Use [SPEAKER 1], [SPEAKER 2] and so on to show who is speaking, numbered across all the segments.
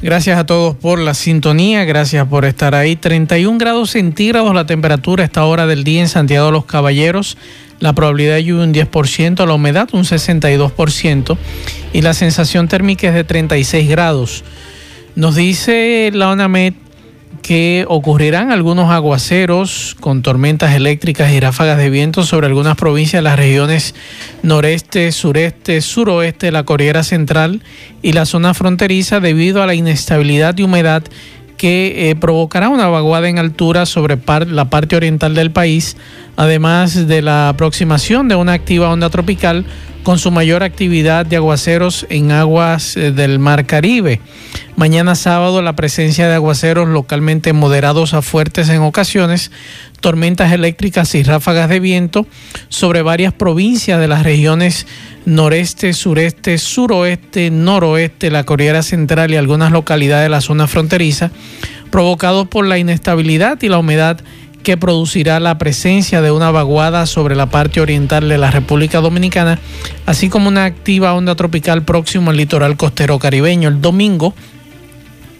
[SPEAKER 1] Gracias a todos por la sintonía, gracias por estar ahí. 31 grados centígrados la temperatura a esta hora del día en Santiago de los Caballeros, la probabilidad de lluvia un 10%, la humedad un 62% y la sensación térmica es de 36 grados. Nos dice la ONAMED que ocurrirán algunos aguaceros con tormentas eléctricas y ráfagas de viento sobre algunas provincias de las regiones noreste, sureste, suroeste, la Corriera Central y la zona fronteriza debido a la inestabilidad y humedad que eh, provocará una vaguada en altura sobre la parte oriental del país, además de la aproximación de una activa onda tropical con su mayor actividad de aguaceros en aguas eh, del Mar Caribe. Mañana sábado la presencia de aguaceros localmente moderados a fuertes en ocasiones, tormentas eléctricas y ráfagas de viento sobre varias provincias de las regiones noreste, sureste, suroeste, noroeste, la Corriera Central y algunas localidades de la zona fronteriza, provocados por la inestabilidad y la humedad que producirá la presencia de una vaguada sobre la parte oriental de la República Dominicana, así como una activa onda tropical próximo al litoral costero caribeño. El domingo,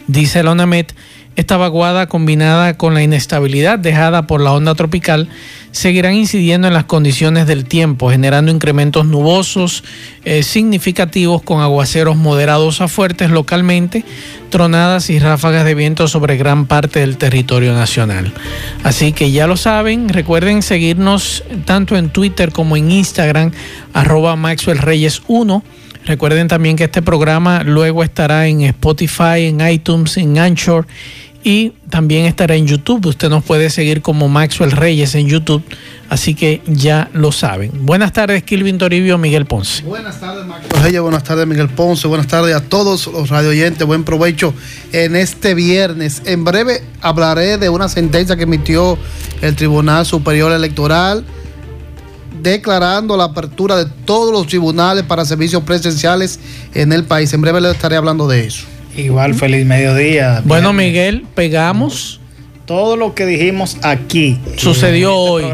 [SPEAKER 1] dice la ONAMET, esta vaguada combinada con la inestabilidad dejada por la onda tropical seguirán incidiendo en las condiciones del tiempo, generando incrementos nubosos eh, significativos con aguaceros moderados a fuertes localmente, tronadas y ráfagas de viento sobre gran parte del territorio nacional. Así que ya lo saben, recuerden seguirnos tanto en Twitter como en Instagram, arroba Maxwell Reyes 1. Recuerden también que este programa luego estará en Spotify, en iTunes, en Anchor y también estará en YouTube. Usted nos puede seguir como Maxwell Reyes en YouTube, así que ya lo saben. Buenas tardes, Kilvin Toribio, Miguel Ponce.
[SPEAKER 2] Buenas tardes, Maxwell Reyes, buenas tardes, Miguel Ponce, buenas tardes a todos los radio oyentes, buen provecho en este viernes. En breve hablaré de una sentencia que emitió el Tribunal Superior Electoral declarando la apertura de todos los tribunales para servicios presenciales en el país. En breve le estaré hablando de eso.
[SPEAKER 3] Igual, feliz mediodía.
[SPEAKER 1] Bueno, Miguel, pegamos.
[SPEAKER 3] Todo lo que dijimos aquí
[SPEAKER 1] sucedió hoy.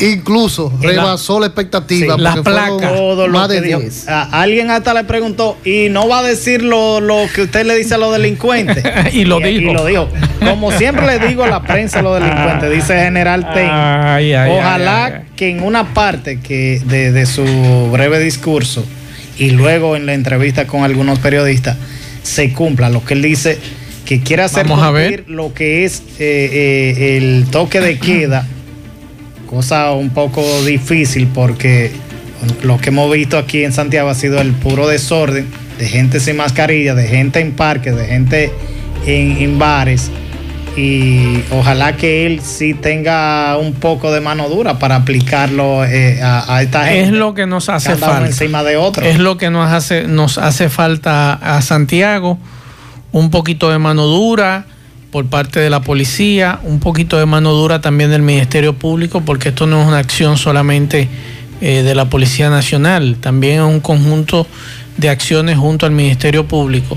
[SPEAKER 2] Incluso rebasó la, expectativa.
[SPEAKER 1] las placas.
[SPEAKER 3] Más de 10. alguien hasta le preguntó, y no va a decir lo, que usted le dice a los delincuentes.
[SPEAKER 1] y, lo dijo.
[SPEAKER 3] Y lo dijo. Como siempre le digo a la prensa a los delincuentes, dice General Ten. Ojalá que en una parte que de, de su breve discurso y luego en la entrevista con algunos periodistas se cumpla. Lo que él dice que quiere hacer cumplir lo que es eh, eh, el toque de queda, cosa un poco difícil porque lo que hemos visto aquí en Santiago ha sido el puro desorden de gente sin mascarilla, de gente en parques, de gente en, bares. Y ojalá que él sí tenga un poco de mano dura para aplicarlo eh, a, esta gente.
[SPEAKER 1] Es lo que nos hace falta.
[SPEAKER 3] Encima de otro.
[SPEAKER 1] Es lo que nos hace, nos hace falta a Santiago un poquito de mano dura por parte de la policía, un poquito de mano dura también del Ministerio Público, porque esto no es una acción solamente eh, de la Policía Nacional, también es un conjunto de acciones junto al Ministerio Público,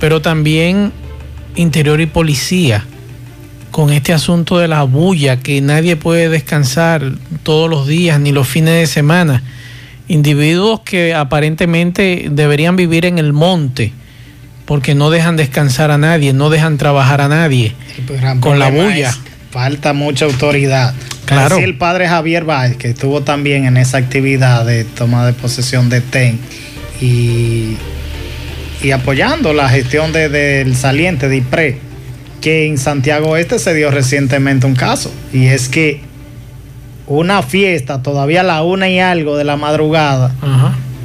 [SPEAKER 1] pero también Interior y Policía, con este asunto de la bulla, que nadie puede descansar todos los días ni los fines de semana. Individuos que aparentemente deberían vivir en el monte, porque no dejan descansar a nadie, no dejan trabajar a nadie con la bulla.
[SPEAKER 3] falta mucha autoridad.
[SPEAKER 1] Claro.
[SPEAKER 3] Así el padre Javier Báez, que estuvo también en esa actividad de toma de posesión de TEN y, y apoyando la gestión del saliente de IPRE, que en Santiago Este se dio recientemente un caso, y es que una fiesta, todavía a la una y algo de la madrugada,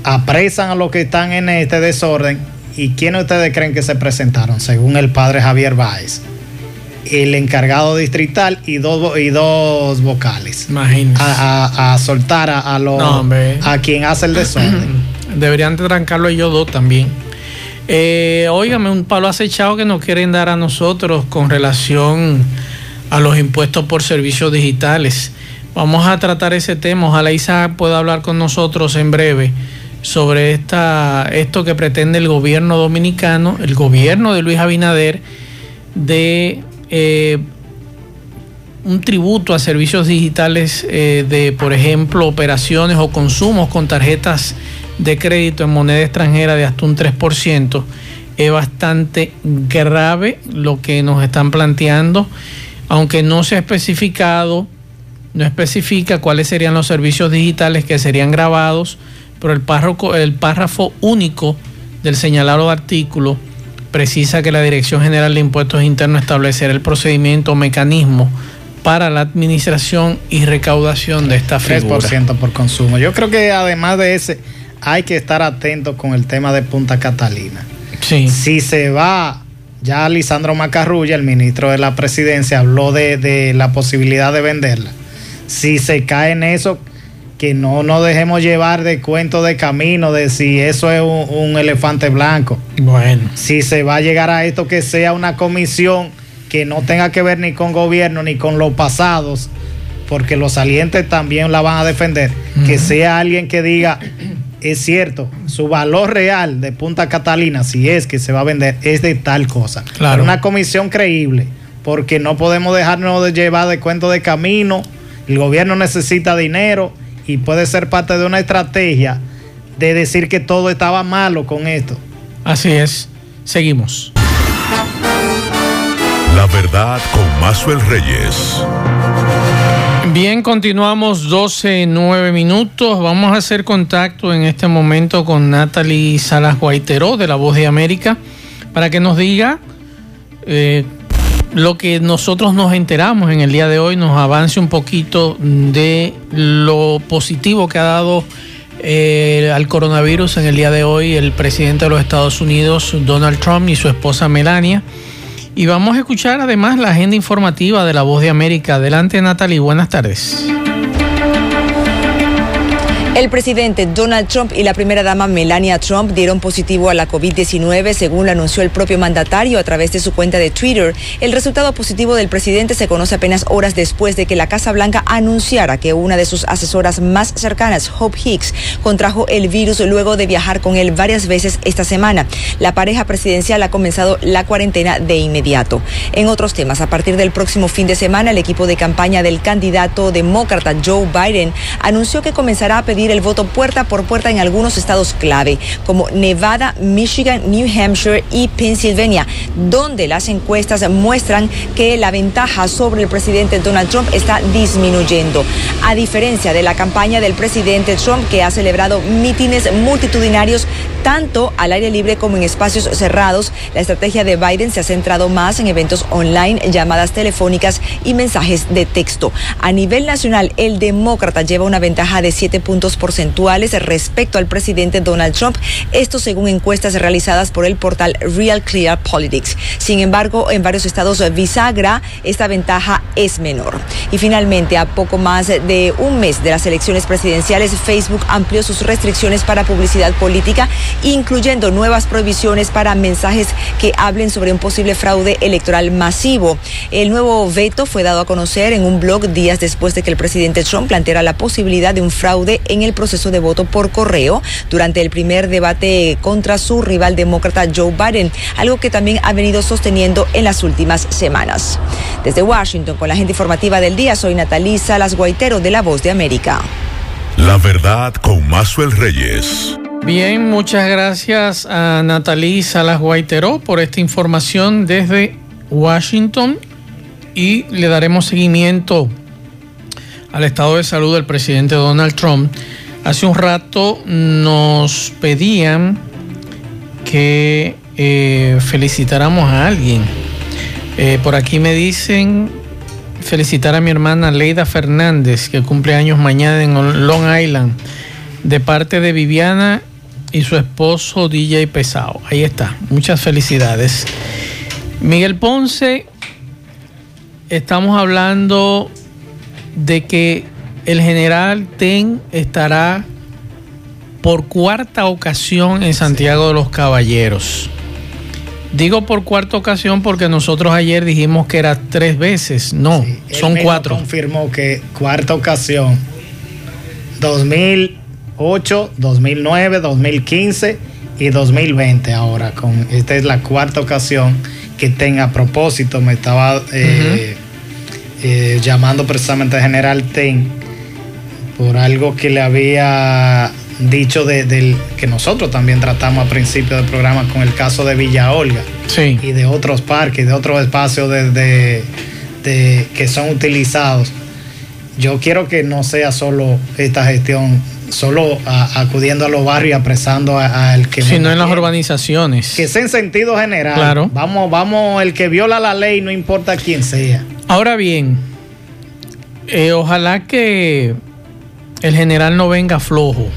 [SPEAKER 3] apresan a los que están en este desorden ¿Y quiénes ustedes creen que se presentaron? Según el padre Javier Báez. El encargado distrital y dos, y dos vocales.
[SPEAKER 1] Imagínense.
[SPEAKER 3] A, soltar a, a, a quien hace el desorden.
[SPEAKER 1] Deberían trancarlo ellos dos también. Eh, óigame, un palo acechado que nos quieren dar a nosotros con relación a los impuestos por servicios digitales. Vamos a tratar ese tema. Ojalá Isaac pueda hablar con nosotros en breve sobre esta, esto que pretende el gobierno dominicano, el gobierno de Luis Abinader, de eh, un tributo a servicios digitales eh, de, por ejemplo, operaciones o consumos con tarjetas de crédito en moneda extranjera de hasta un 3%. Es bastante grave lo que nos están planteando, aunque no se ha especificado, no especifica cuáles serían los servicios digitales que serían grabados, pero el párrafo, el párrafo único del señalado artículo precisa que la Dirección General de Impuestos Internos establecerá el procedimiento o mecanismo para la administración y recaudación de esta figura.
[SPEAKER 3] 3% por consumo. Yo creo que además de ese hay que estar atentos con el tema de Punta Catalina.
[SPEAKER 1] Sí.
[SPEAKER 3] Si se va, ya Lisandro Macarrulla, el ministro de la presidencia, habló de, la posibilidad de venderla. Si se cae en eso, que no nos dejemos llevar de cuento de camino, de si eso es un, un, elefante blanco.
[SPEAKER 1] Bueno.
[SPEAKER 3] Si se va a llegar a esto, que sea una comisión que no tenga que ver ni con gobierno ni con los pasados, porque los salientes también la van a defender. Que sea alguien que diga, es cierto, su valor real de Punta Catalina, si es que se va a vender, es de tal cosa.
[SPEAKER 1] Claro.
[SPEAKER 3] Una comisión creíble, porque no podemos dejarnos de llevar de cuento de camino. El gobierno necesita dinero y puede ser parte de una estrategia de decir que todo estaba malo con esto.
[SPEAKER 1] Así es. Seguimos.
[SPEAKER 4] La verdad con Mazuel Reyes.
[SPEAKER 1] Bien, continuamos 12, 9 minutos. Vamos a hacer contacto en este momento con Natalie Salas Guaiteró de La Voz de América para que nos diga eh, lo que nosotros nos enteramos en el día de hoy, nos avance un poquito de lo positivo que ha dado eh, al coronavirus en el día de hoy el presidente de los Estados Unidos, Donald Trump, y su esposa Melania. Y vamos a escuchar además la agenda informativa de La Voz de América. Adelante Natalie, buenas tardes.
[SPEAKER 5] El presidente Donald Trump y la primera dama Melania Trump dieron positivo a la COVID-19, según lo anunció el propio mandatario a través de su cuenta de Twitter. El resultado positivo del presidente se conoce apenas horas después de que la Casa Blanca anunciara que una de sus asesoras más cercanas, Hope Hicks, contrajo el virus luego de viajar con él varias veces esta semana. La pareja presidencial ha comenzado la cuarentena de inmediato. En otros temas, a partir del próximo fin de semana, el equipo de campaña del candidato demócrata Joe Biden anunció que comenzará a pedir el voto puerta por puerta en algunos estados clave, como Nevada, Michigan, New Hampshire y Pennsylvania, donde las encuestas muestran que la ventaja sobre el presidente Donald Trump está disminuyendo. A diferencia de la campaña del presidente Trump, que ha celebrado mítines multitudinarios tanto al aire libre como en espacios cerrados, la estrategia de Biden se ha centrado más en eventos online, llamadas telefónicas y mensajes de texto. A nivel nacional, el demócrata lleva una ventaja de 7 puntos porcentuales respecto al presidente Donald Trump, esto según encuestas realizadas por el portal Real Clear Politics. Sin embargo, en varios estados bisagra, esta ventaja es menor. Y finalmente, a poco más de un mes de las elecciones presidenciales, Facebook amplió sus restricciones para publicidad política incluyendo nuevas prohibiciones para mensajes que hablen sobre un posible fraude electoral masivo. El nuevo veto fue dado a conocer en un blog días después de que el presidente Trump planteara la posibilidad de un fraude en el proceso de voto por correo durante el primer debate contra su rival demócrata Joe Biden, algo que también ha venido sosteniendo en las últimas semanas. Desde Washington, con la gente informativa del día, soy Natalí Salas Guaitero de La Voz de América.
[SPEAKER 4] La verdad con Mazuel Reyes.
[SPEAKER 1] Bien, muchas gracias a Natalie Salas Guaiteró por esta información desde Washington y le daremos seguimiento al estado de salud del presidente Donald Trump. Hace un rato nos pedían que eh, felicitáramos a alguien. Eh, por aquí me dicen felicitar a mi hermana Leida Fernández, que cumple años mañana en Long Island, de parte de Viviana y su esposo DJ Pesado. Ahí está, muchas felicidades. Miguel Ponce, estamos hablando de que el general Ten estará por cuarta ocasión en Santiago de los Caballeros. Digo por cuarta ocasión porque nosotros ayer dijimos que era tres veces. No, son cuatro.
[SPEAKER 3] Confirmó que cuarta ocasión. 2008, 2009, 2015 y 2020 ahora. Con, esta es la cuarta ocasión que tenga propósito. Me estaba eh, eh, llamando precisamente General Ten por algo que le había dicho de, que nosotros también tratamos a principio del programa con el caso de Villa Olga y de otros parques, de otros espacios de, que son utilizados. Yo quiero que no sea solo esta gestión, solo acudiendo a los barrios y apresando al que...
[SPEAKER 1] Sino en las urbanizaciones.
[SPEAKER 3] Que sea en sentido general. Claro. Vamos, vamos, el que viola la ley, no importa quién sea.
[SPEAKER 1] Ahora bien, eh, ojalá que el general no venga flojo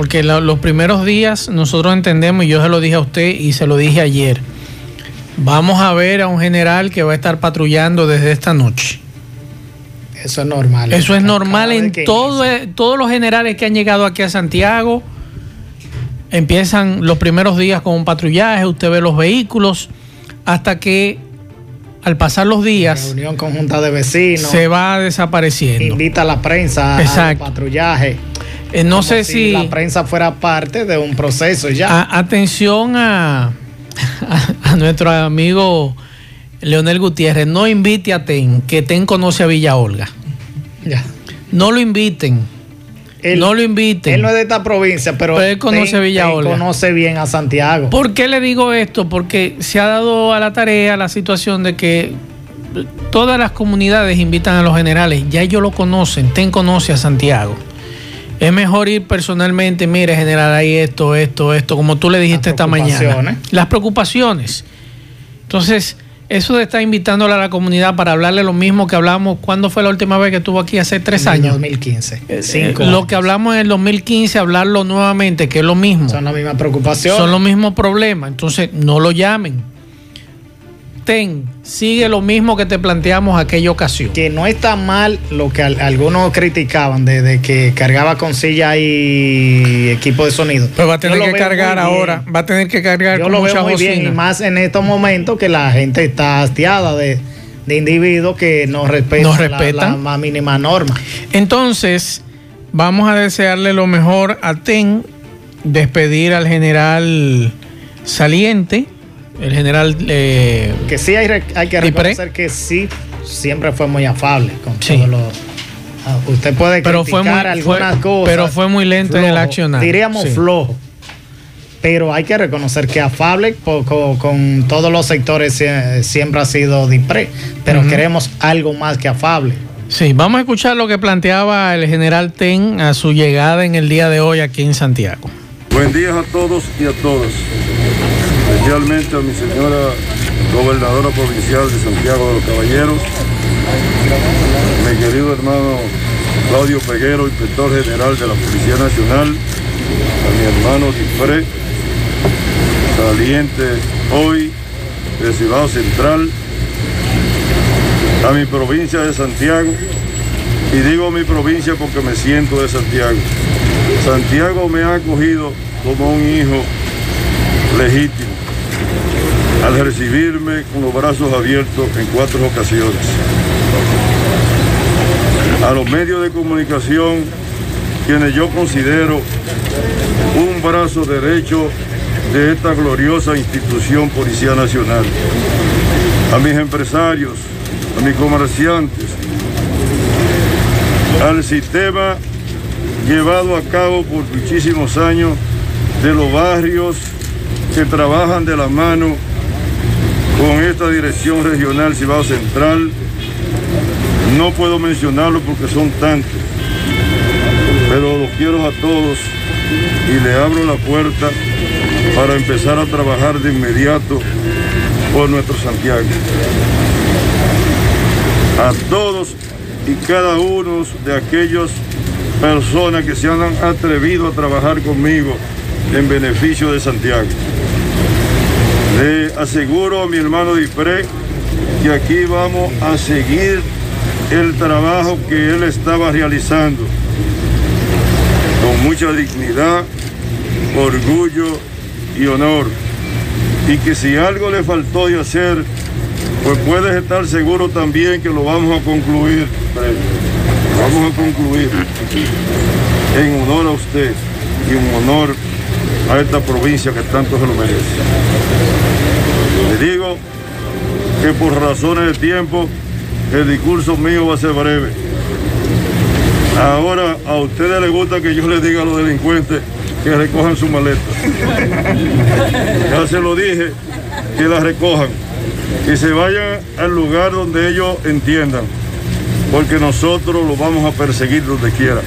[SPEAKER 1] porque los primeros días nosotros entendemos, y yo se lo dije a usted y se lo dije ayer, vamos a ver a un general que va a estar patrullando desde esta noche.
[SPEAKER 3] Eso es normal.
[SPEAKER 1] Eso es normal en todo, todos los generales que han llegado aquí a Santiago. Empiezan los primeros días con un patrullaje, usted ve los vehículos, hasta que al pasar los días.
[SPEAKER 3] Reunión conjunta de vecinos.
[SPEAKER 1] Se va desapareciendo.
[SPEAKER 3] Invita a la prensa al patrullaje.
[SPEAKER 1] Eh, no sé si,
[SPEAKER 3] la prensa fuera parte de un proceso ya.
[SPEAKER 1] atención a, a, nuestro amigo Leonel Gutiérrez. No invite a TEN, que TEN conoce a Villa Olga. Ya. No lo inviten. no lo inviten.
[SPEAKER 3] Él no es de esta provincia, pero,
[SPEAKER 1] él conoce a Villa Olga.
[SPEAKER 3] conoce bien a Santiago.
[SPEAKER 1] ¿Por qué le digo esto? Porque se ha dado a la tarea la situación de que todas las comunidades invitan a los generales. Ya ellos lo conocen. TEN conoce a Santiago. Es mejor ir personalmente, mire, general, hay esto, esto, esto, como tú le dijiste esta mañana. Las preocupaciones. Entonces, eso de estar invitándole a la comunidad para hablarle lo mismo que hablamos, ¿cuándo fue la última vez que estuvo aquí? Hace tres años. En
[SPEAKER 3] 2015.
[SPEAKER 1] Eh, cinco lo que hablamos en el 2015, hablarlo nuevamente, que es lo mismo.
[SPEAKER 3] Son las mismas preocupaciones.
[SPEAKER 1] Son los mismos problemas. Entonces, no lo llamen sigue lo mismo que te planteamos aquella ocasión.
[SPEAKER 3] Que no está mal lo que algunos criticaban de, que cargaba con silla y equipo de sonido.
[SPEAKER 1] Pero va a tener que cargar ahora, va a tener que cargar
[SPEAKER 3] Yo con lo veo muy bien, y más en estos momentos que la gente está hastiada de, individuos que no respetan,
[SPEAKER 1] respetan.
[SPEAKER 3] La, más mínima norma.
[SPEAKER 1] Entonces, vamos a desearle lo mejor a TEN, despedir al general saliente el general... Eh,
[SPEAKER 3] que sí hay, que reconocer que sí, siempre fue muy afable con todos los... Ah, usted puede
[SPEAKER 1] pero criticar algunas cosas. Pero fue muy lento en el accionar.
[SPEAKER 3] Diríamos flojo. Pero hay que reconocer que afable con, todos los sectores siempre ha sido DIPRE. Pero queremos algo más que afable.
[SPEAKER 1] Sí, vamos a escuchar lo que planteaba el general Ten a su llegada en el día de hoy aquí en Santiago.
[SPEAKER 6] Buen día a todos y a todas especialmente a mi señora gobernadora provincial de Santiago de los Caballeros, mi querido hermano Claudio Peguero, inspector general de la Policía Nacional, a mi hermano Difre, saliente hoy de Ciudad Central, a mi provincia de Santiago, y digo mi provincia porque me siento de Santiago. Santiago me ha acogido como un hijo legítimo al recibirme con los brazos abiertos en cuatro ocasiones. A los medios de comunicación, quienes yo considero un brazo derecho de esta gloriosa institución Policía Nacional. A mis empresarios, a mis comerciantes, al sistema llevado a cabo por muchísimos años de los barrios que trabajan de la mano con esta dirección regional Cibao Central. No puedo mencionarlo porque son tantos, pero los quiero a todos y le abro la puerta para empezar a trabajar de inmediato por nuestro Santiago. A todos y cada uno de aquellas personas que se han atrevido a trabajar conmigo en beneficio de Santiago. Le aseguro a mi hermano Difre que aquí vamos a seguir el trabajo que él estaba realizando con mucha dignidad, orgullo y honor. y que si algo le faltó de hacer, pues puedes estar seguro también que lo vamos a concluir. Vamos a concluir en honor a usted y en honor a esta provincia que tanto se lo merece. Le digo que por razones de tiempo el discurso mío va a ser breve. Ahora a ustedes les gusta que yo les diga a los delincuentes que recojan su maleta. Ya se lo dije, que la recojan, que se vayan al lugar donde ellos entiendan, porque nosotros los vamos a perseguir donde quiera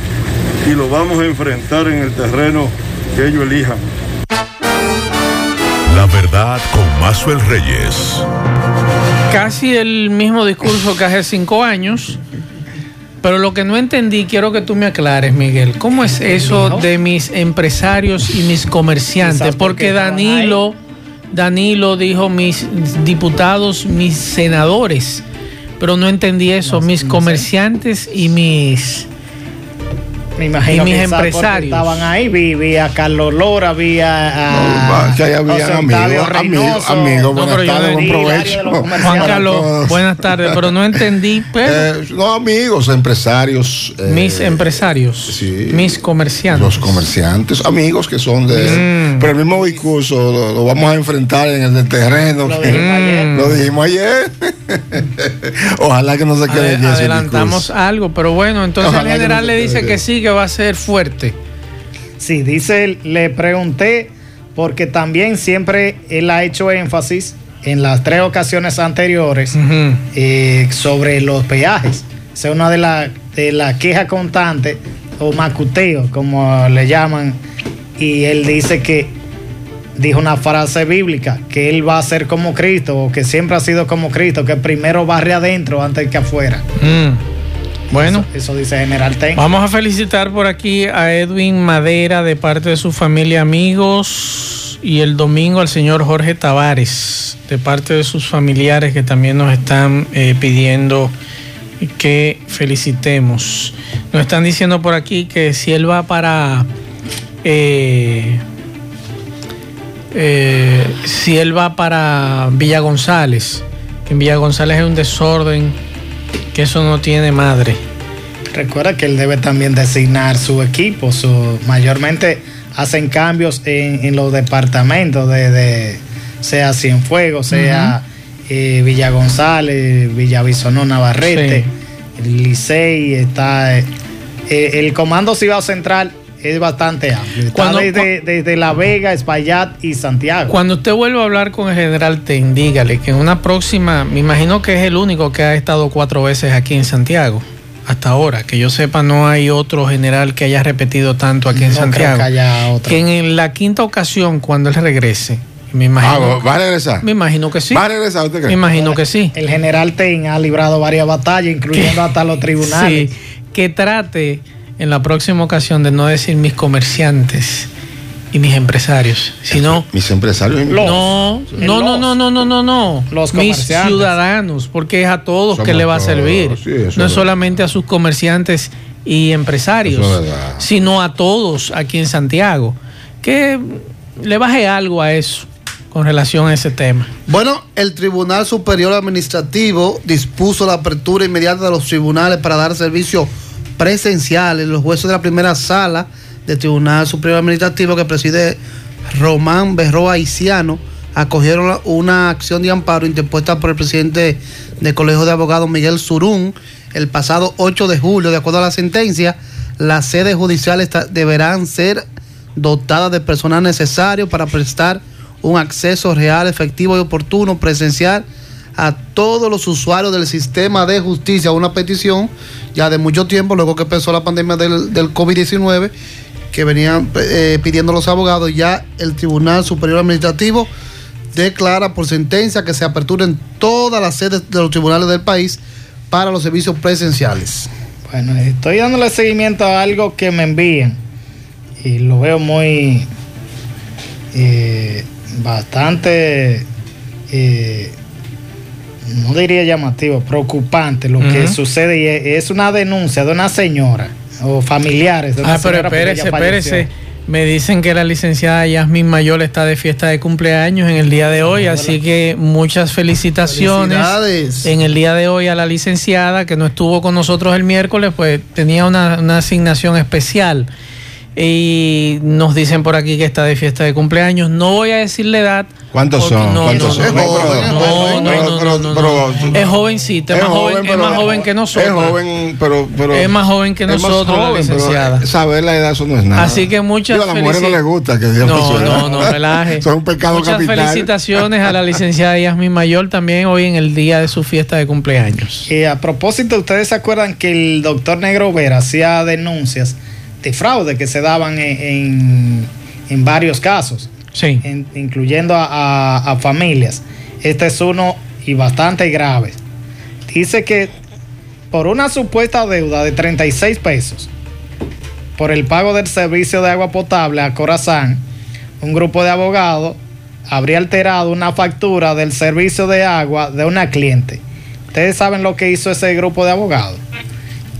[SPEAKER 6] y lo vamos a enfrentar en el terreno que ellos elijan.
[SPEAKER 4] La verdad con Mazuel Reyes.
[SPEAKER 1] Casi el mismo discurso que hace cinco años. Pero lo que no entendí, quiero que tú me aclares, Miguel. ¿Cómo es eso de mis empresarios y mis comerciantes? Porque Danilo, Danilo dijo mis diputados, mis senadores. Pero no entendí eso, mis comerciantes y mis
[SPEAKER 3] me imagino
[SPEAKER 1] mis empresarios
[SPEAKER 3] estaban ahí, vi, a Carlos Lora, vi a,
[SPEAKER 7] que ahí había amigos, amigos, amigos, buenas tardes, buen provecho.
[SPEAKER 1] Juan Carlos, buenas tardes, pero no entendí.
[SPEAKER 7] Eh, no, amigos, empresarios.
[SPEAKER 1] Eh, mis empresarios, mis comerciantes.
[SPEAKER 7] Los comerciantes, amigos que son de... Mm. Pero el mismo discurso lo, vamos a enfrentar en el terreno. Lo dijimos ayer. Lo dijimos ayer. Ojalá que no se quede
[SPEAKER 1] Adelantamos algo, pero bueno, entonces el general le dice que sí, que va a ser fuerte.
[SPEAKER 3] Sí, dice, le pregunté, porque también siempre él ha hecho énfasis en las tres ocasiones anteriores eh, sobre los peajes. Esa es una de las de la quejas constantes, o macuteo, como le llaman, y él dice que dijo una frase bíblica, que él va a ser como Cristo, o que siempre ha sido como Cristo, que primero barre adentro antes que afuera.
[SPEAKER 1] Mm. Bueno,
[SPEAKER 3] eso, dice General Ten.
[SPEAKER 1] Vamos a felicitar por aquí a Edwin Madera de parte de su familia, amigos, y el domingo al señor Jorge Tavares de parte de sus familiares que también nos están eh, pidiendo que felicitemos. Nos están diciendo por aquí que si él va para eh, eh, si él va para Villa González, que en Villa González es un desorden, que eso no tiene madre.
[SPEAKER 3] Recuerda que él debe también designar su equipo, su, mayormente hacen cambios en, los departamentos de, sea Cienfuegos, sea eh, Villa González, Villa Bisonó Navarrete, Licey, está eh, el Comando Ciudad Central es bastante amplio. Está desde, La Vega, Espaillat y Santiago.
[SPEAKER 1] Cuando usted vuelva a hablar con el general Ten, dígale que en una próxima, me imagino que es el único que ha estado cuatro veces aquí en Santiago. Hasta ahora, que yo sepa, no hay otro general que haya repetido tanto aquí en Santiago. que, haya otro. que en la quinta ocasión, cuando él regrese, me imagino.
[SPEAKER 7] Ah, ¿Va a regresar?
[SPEAKER 1] Me imagino que sí.
[SPEAKER 7] ¿Va a regresar usted cree?
[SPEAKER 1] Me imagino que sí.
[SPEAKER 3] El general Ten ha librado varias batallas, incluyendo hasta los tribunales. Sí,
[SPEAKER 1] que trate en la próxima ocasión de no decir mis comerciantes y mis empresarios, sino
[SPEAKER 7] mis empresarios
[SPEAKER 1] no, no, no, no, no, no, no, no,
[SPEAKER 3] los
[SPEAKER 1] mis ciudadanos, porque es a todos que le va a servir, no es solamente a sus comerciantes y empresarios, sino a todos aquí en Santiago, que le baje algo a eso con relación a ese tema.
[SPEAKER 2] Bueno, el Tribunal Superior Administrativo dispuso la apertura inmediata de los tribunales para dar servicio presenciales. Los jueces de la primera sala del Tribunal Superior Administrativo que preside Román Berroa Haitiano acogieron una acción de amparo interpuesta por el presidente del Colegio de Abogados Miguel Surún el pasado 8 de julio. De acuerdo a la sentencia, las sedes judiciales deberán ser dotadas de personal necesario para prestar un acceso real, efectivo y oportuno presencial a todos los usuarios del sistema de justicia una petición ya de mucho tiempo, luego que empezó la pandemia del, del COVID-19, que venían eh, pidiendo los abogados, ya el Tribunal Superior Administrativo declara por sentencia que se aperturen todas las sedes de los tribunales del país para los servicios presenciales.
[SPEAKER 3] Bueno, estoy dándole seguimiento a algo que me envían y lo veo muy eh, bastante eh, no diría llamativo, preocupante lo que sucede y es una denuncia de una señora o familiares de una
[SPEAKER 1] Ah, pero espérese, espérese. Me dicen que la licenciada Yasmin Mayor está de fiesta de cumpleaños en el día de hoy, así que muchas felicitaciones en el día de hoy a la licenciada que no estuvo con nosotros el miércoles, pues tenía una, una asignación especial y nos dicen por aquí que está de fiesta de cumpleaños. No voy a decir la edad.
[SPEAKER 7] ¿Cuántos son?
[SPEAKER 1] No,
[SPEAKER 7] ¿Cuántos
[SPEAKER 1] no,
[SPEAKER 7] son?
[SPEAKER 1] No, no, no, no, Es jovencita, es, más joven, es más joven que nosotros.
[SPEAKER 7] Es joven, pero, pero
[SPEAKER 1] es más joven que nosotros, la licenciada.
[SPEAKER 7] Saber la edad eso no es nada.
[SPEAKER 1] Así que muchas
[SPEAKER 7] A las mujeres no les gusta que Dios
[SPEAKER 1] No, no, no, relaje.
[SPEAKER 7] Son un pecado
[SPEAKER 1] muchas felicitaciones a la licenciada Yasmin Mayor también hoy en el día de su fiesta de cumpleaños.
[SPEAKER 3] Y a propósito, ¿ustedes se acuerdan que el doctor Negro Vera hacía denuncias? de fraude que se daban en, varios casos,
[SPEAKER 1] sí.
[SPEAKER 3] incluyendo a, familias. Este es uno y bastante grave. Dice que por una supuesta deuda de 36 pesos por el pago del servicio de agua potable a Corazán, un grupo de abogados habría alterado una factura del servicio de agua de una cliente. Ustedes saben lo que hizo ese grupo de abogados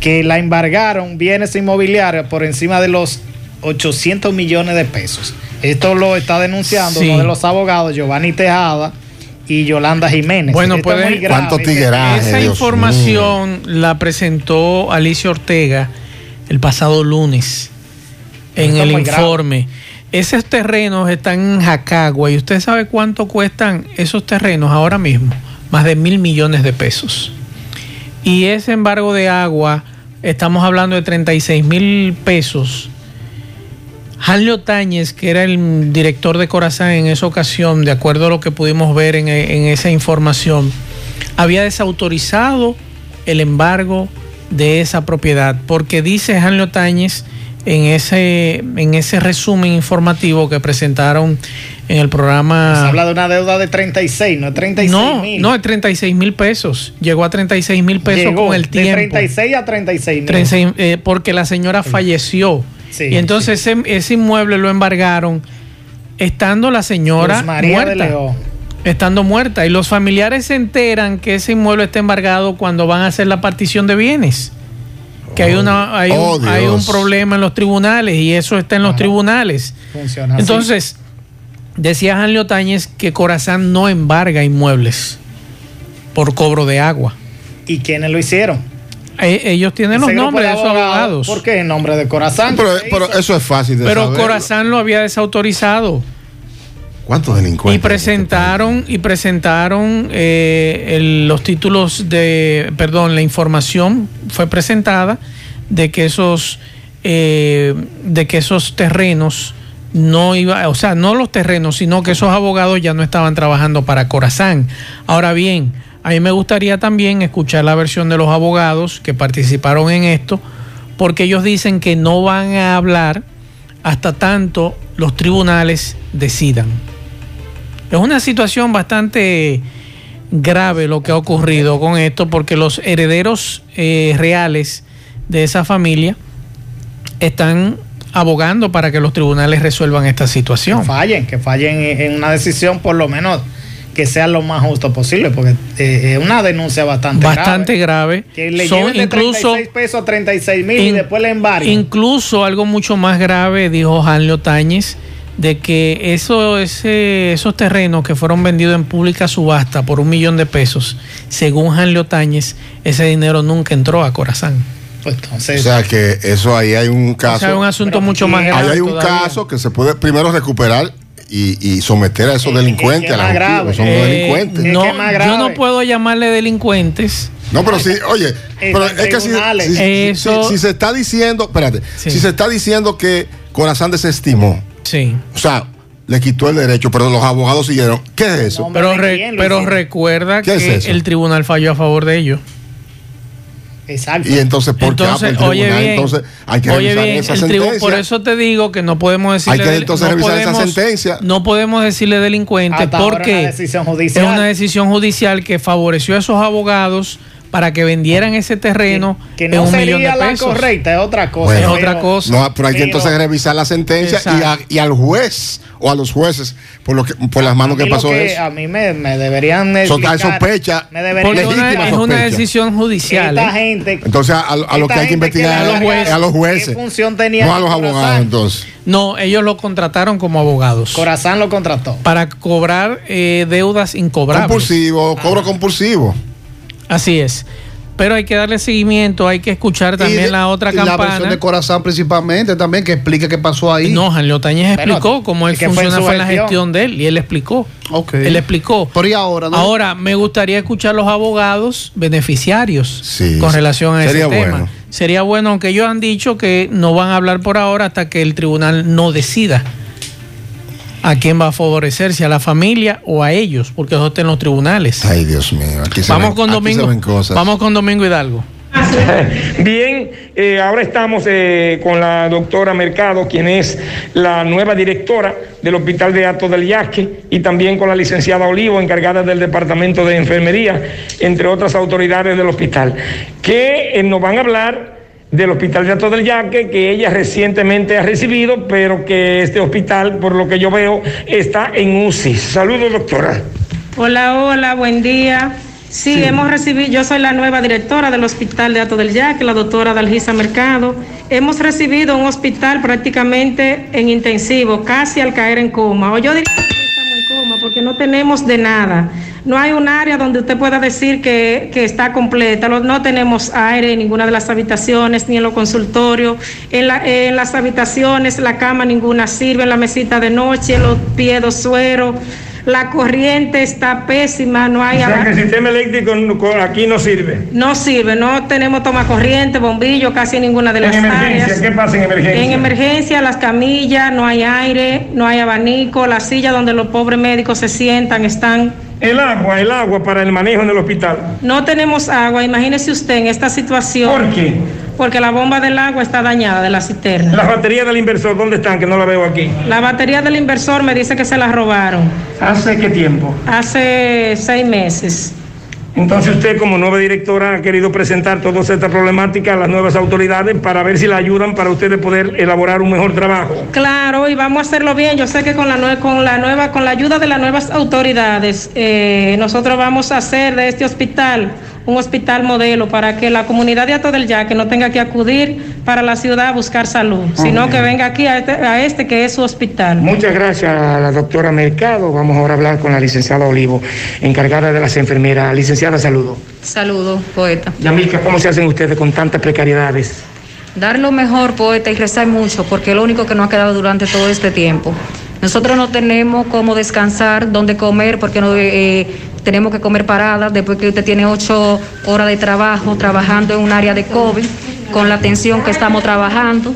[SPEAKER 3] que la embargaron bienes inmobiliarios por encima de los 800 millones de pesos. Esto lo está denunciando uno de los abogados, Giovanni Tejada y Yolanda Jiménez.
[SPEAKER 1] Bueno, pues
[SPEAKER 7] ¿cuánto
[SPEAKER 1] Esa información la presentó Alicia Ortega el pasado lunes en el informe. Esos terrenos están en Jacagua y usted sabe cuánto cuestan esos terrenos ahora mismo, más de mil millones de pesos. Y ese embargo de agua estamos hablando de 36 mil pesos. Jalio Táñez, que era el director de Corazán en esa ocasión, de acuerdo a lo que pudimos ver en, esa información, había desautorizado el embargo de esa propiedad, porque dice Jalio Táñez en ese, en ese resumen informativo que presentaron en el programa.
[SPEAKER 3] Se habla de una deuda de 36, no 36
[SPEAKER 1] no, mil. No, de 36 mil pesos. Llegó a 36 mil pesos con el tiempo.
[SPEAKER 3] De 36 a 36 mil.
[SPEAKER 1] Eh, porque la señora falleció. Y entonces ese, inmueble lo embargaron estando la señora muerta. Estando muerta. Y los familiares se enteran que ese inmueble está embargado cuando van a hacer la partición de bienes que hay una hay, un, oh, hay, un, problema en los tribunales y eso está en los tribunales. Funciona Entonces, decía Janlio Táñez que Corazán no embarga inmuebles por cobro de agua.
[SPEAKER 3] ¿Y quiénes lo hicieron?
[SPEAKER 1] E, ellos tienen los nombres de esos abogados.
[SPEAKER 3] ¿Por qué el nombre de Corazán?
[SPEAKER 7] Pero, eso es fácil de
[SPEAKER 1] Pero Corazán lo había desautorizado.
[SPEAKER 7] ¿Cuántos delincuentes?
[SPEAKER 1] Y presentaron, y presentaron eh, los títulos de, perdón, la información fue presentada de que esos, eh, de que esos terrenos no iba, o sea, no los terrenos, sino que esos abogados ya no estaban trabajando para Corazán. Ahora bien, a mí me gustaría también escuchar la versión de los abogados que participaron en esto, porque ellos dicen que no van a hablar hasta tanto los tribunales decidan. Es una situación bastante grave lo que ha ocurrido con esto porque los herederos eh, reales de esa familia están abogando para que los tribunales resuelvan esta situación.
[SPEAKER 3] Que fallen, que fallen en una decisión por lo menos que sea lo más justo posible, porque eh, es una denuncia bastante,
[SPEAKER 1] bastante grave.
[SPEAKER 3] Que le Son de incluso 36 pesos a 36 mil y después le embarguen.
[SPEAKER 1] Incluso algo mucho más grave, dijo Janlio Táñez, de que eso, ese, esos terrenos que fueron vendidos en pública subasta por un millón de pesos, según Janlio Táñez, ese dinero nunca entró a Corazán.
[SPEAKER 7] Pues entonces, o sea que eso ahí hay un caso.
[SPEAKER 1] O un asunto mucho más
[SPEAKER 7] grave. Ahí hay un caso que se puede primero recuperar y, someter a esos delincuentes a la justicia. Son eh, delincuentes.
[SPEAKER 1] No, yo no puedo llamarle delincuentes.
[SPEAKER 7] No, pero sí, oye, pero es que si, se está diciendo, espérate, si se está diciendo que Corazán desestimó
[SPEAKER 1] Sí.
[SPEAKER 7] O sea, le quitó el derecho, pero los abogados siguieron. ¿Qué es eso?
[SPEAKER 1] pero, pero recuerda que el tribunal falló a favor de ellos.
[SPEAKER 7] Exacto. Y entonces, ¿por qué?
[SPEAKER 1] Entonces, oye bien, entonces hay que revisar esa sentencia. Por eso te digo que no podemos decirle.
[SPEAKER 7] Hay que entonces revisar esa sentencia.
[SPEAKER 1] No podemos decirle delincuente porque es una decisión judicial que favoreció a esos abogados para que vendieran ese terreno
[SPEAKER 3] que, no en un sería millón de pesos. la correcta, es otra cosa.
[SPEAKER 1] es otra cosa.
[SPEAKER 7] No, pero hay que entonces revisar la sentencia y, y, al juez o a los jueces por lo que por las manos que pasó eso.
[SPEAKER 3] A mí me, deberían
[SPEAKER 7] explicar, sospecha,
[SPEAKER 1] me deberían, legítima es una decisión judicial.
[SPEAKER 7] Esta ¿eh? gente, entonces a, lo que hay que investigar es a los jueces. ¿Qué
[SPEAKER 3] función tenía
[SPEAKER 7] no a los abogados entonces.
[SPEAKER 1] No, ellos lo contrataron como abogados.
[SPEAKER 3] Corazán lo contrató.
[SPEAKER 1] Para cobrar eh, deudas incobrables.
[SPEAKER 7] Compulsivo, cobro ah. compulsivo.
[SPEAKER 1] Así es pero hay que darle seguimiento, hay que escuchar también la otra y campana. La versión
[SPEAKER 2] de Corazón principalmente también, que explique qué pasó ahí.
[SPEAKER 1] No, Jan Leotañez explicó cómo él funciona fue, la gestión de él y él explicó. Okay. Él explicó.
[SPEAKER 2] Pero y ahora,
[SPEAKER 1] Ahora, me gustaría escuchar los abogados beneficiarios con relación a ese tema. Sería bueno, aunque ellos han dicho que no van a hablar por ahora hasta que el tribunal no decida a quién va a favorecer, si a la familia o a ellos, porque eso está en los tribunales.
[SPEAKER 7] Ay, Dios mío.
[SPEAKER 1] Aquí se vamos con Domingo. Vamos con Domingo Hidalgo.
[SPEAKER 8] Bien, eh, ahora estamos eh, con la doctora Mercado, quien es la nueva directora del Hospital de Atos del Yasque, y también con la licenciada Olivo, encargada del Departamento de Enfermería, entre otras autoridades del hospital, que eh, nos van a hablar del Hospital de Ato del Yaque, que ella recientemente ha recibido, pero que este hospital, por lo que yo veo, está en UCI. Saludos, doctora.
[SPEAKER 9] Hola, hola, buen día. Sí, hemos recibido, yo soy la nueva directora del Hospital de Ato del Yaque, la doctora Dalgisa Mercado. Hemos recibido un hospital prácticamente en intensivo, casi al caer en coma. O yo diría que estamos en coma porque no tenemos de nada. No hay un área donde usted pueda decir que, está completa. No tenemos aire en ninguna de las habitaciones, ni en los consultorios. En, las habitaciones, la cama ninguna sirve, en la mesita de noche, los pies de suero. La corriente está pésima, no hay...
[SPEAKER 8] O sea, que el sistema eléctrico aquí no sirve.
[SPEAKER 9] No sirve, no tenemos toma corriente, bombillo, casi ninguna de las
[SPEAKER 8] ¿En emergencia? ¿Qué pasa en emergencia?
[SPEAKER 9] En emergencia, las camillas, no hay aire, no hay abanico, las sillas donde los pobres médicos se sientan están
[SPEAKER 8] el agua, el agua para el manejo en el hospital.
[SPEAKER 9] No tenemos agua, imagínese usted en esta situación.
[SPEAKER 8] ¿Por qué?
[SPEAKER 9] Porque la bomba del agua está dañada de la cisterna.
[SPEAKER 8] ¿Las baterías del inversor dónde están? Que no la veo aquí.
[SPEAKER 9] La batería del inversor me dice que se la robaron.
[SPEAKER 8] ¿Hace qué tiempo?
[SPEAKER 9] Hace seis meses.
[SPEAKER 8] Entonces usted como nueva directora ha querido presentar toda esta problemática a las nuevas autoridades para ver si la ayudan para ustedes poder elaborar un mejor trabajo.
[SPEAKER 9] Claro, y vamos a hacerlo bien. Yo sé que con la, con la, nueva, con la ayuda de las nuevas autoridades, eh, nosotros vamos a hacer de este hospital un hospital modelo para que la comunidad de Ato del Yaque no tenga que acudir para la ciudad a buscar salud, sino que venga aquí este, a este, que es su hospital.
[SPEAKER 8] Muchas gracias a la doctora Mercado. Vamos ahora a hablar con la licenciada Olivo, encargada de las enfermeras. Licenciada, saludo.
[SPEAKER 10] Saludo, poeta.
[SPEAKER 8] Yamilka, ¿cómo se hacen ustedes con tantas precariedades?
[SPEAKER 10] Dar lo mejor, poeta, y rezar mucho, porque es lo único que nos ha quedado durante todo este tiempo. Nosotros no tenemos cómo descansar, dónde comer, porque no, eh, tenemos que comer paradas después que usted tiene ocho horas de trabajo trabajando en un área de COVID, con la atención que estamos trabajando.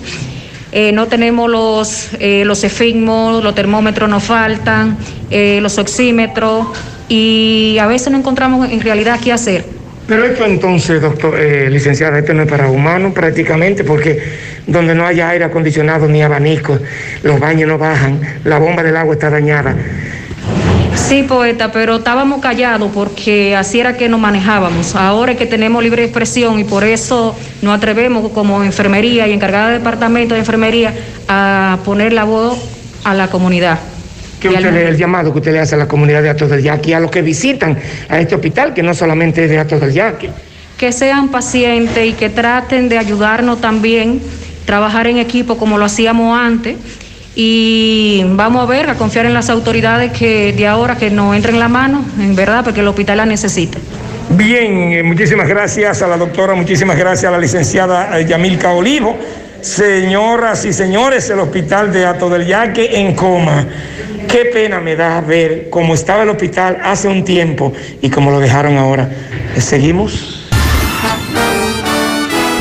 [SPEAKER 10] Eh, no tenemos los, eh, los efigmos, los termómetros nos faltan, eh, los oxímetros y a veces no encontramos en realidad qué hacer.
[SPEAKER 8] Pero esto entonces, doctor, licenciada, esto no es para humanos prácticamente porque donde no haya aire acondicionado ni abanico, los baños no bajan, la bomba del agua está dañada.
[SPEAKER 10] Sí, poeta, pero estábamos callados porque así era que nos manejábamos. Ahora es que tenemos libre expresión y por eso nos atrevemos como enfermería y encargada del departamento de enfermería a poner la voz a la comunidad.
[SPEAKER 8] ¿Qué usted le, el llamado que usted le hace a la comunidad de Atos del Yaqui, a los que visitan a este hospital, que no solamente es de Atos del Yaqui?
[SPEAKER 10] Que sean pacientes y que traten de ayudarnos también, trabajar en equipo como lo hacíamos antes y vamos a ver, a confiar en las autoridades que de ahora que nos entren la mano, en verdad, porque el hospital la necesita.
[SPEAKER 8] Bien, eh, muchísimas gracias a la doctora, muchísimas gracias a la licenciada eh, Yamilca Olivo. Señoras y señores, el hospital de Ato del Yaque en coma. Qué pena me da ver cómo estaba el hospital hace un tiempo y cómo lo dejaron ahora. ¿Seguimos?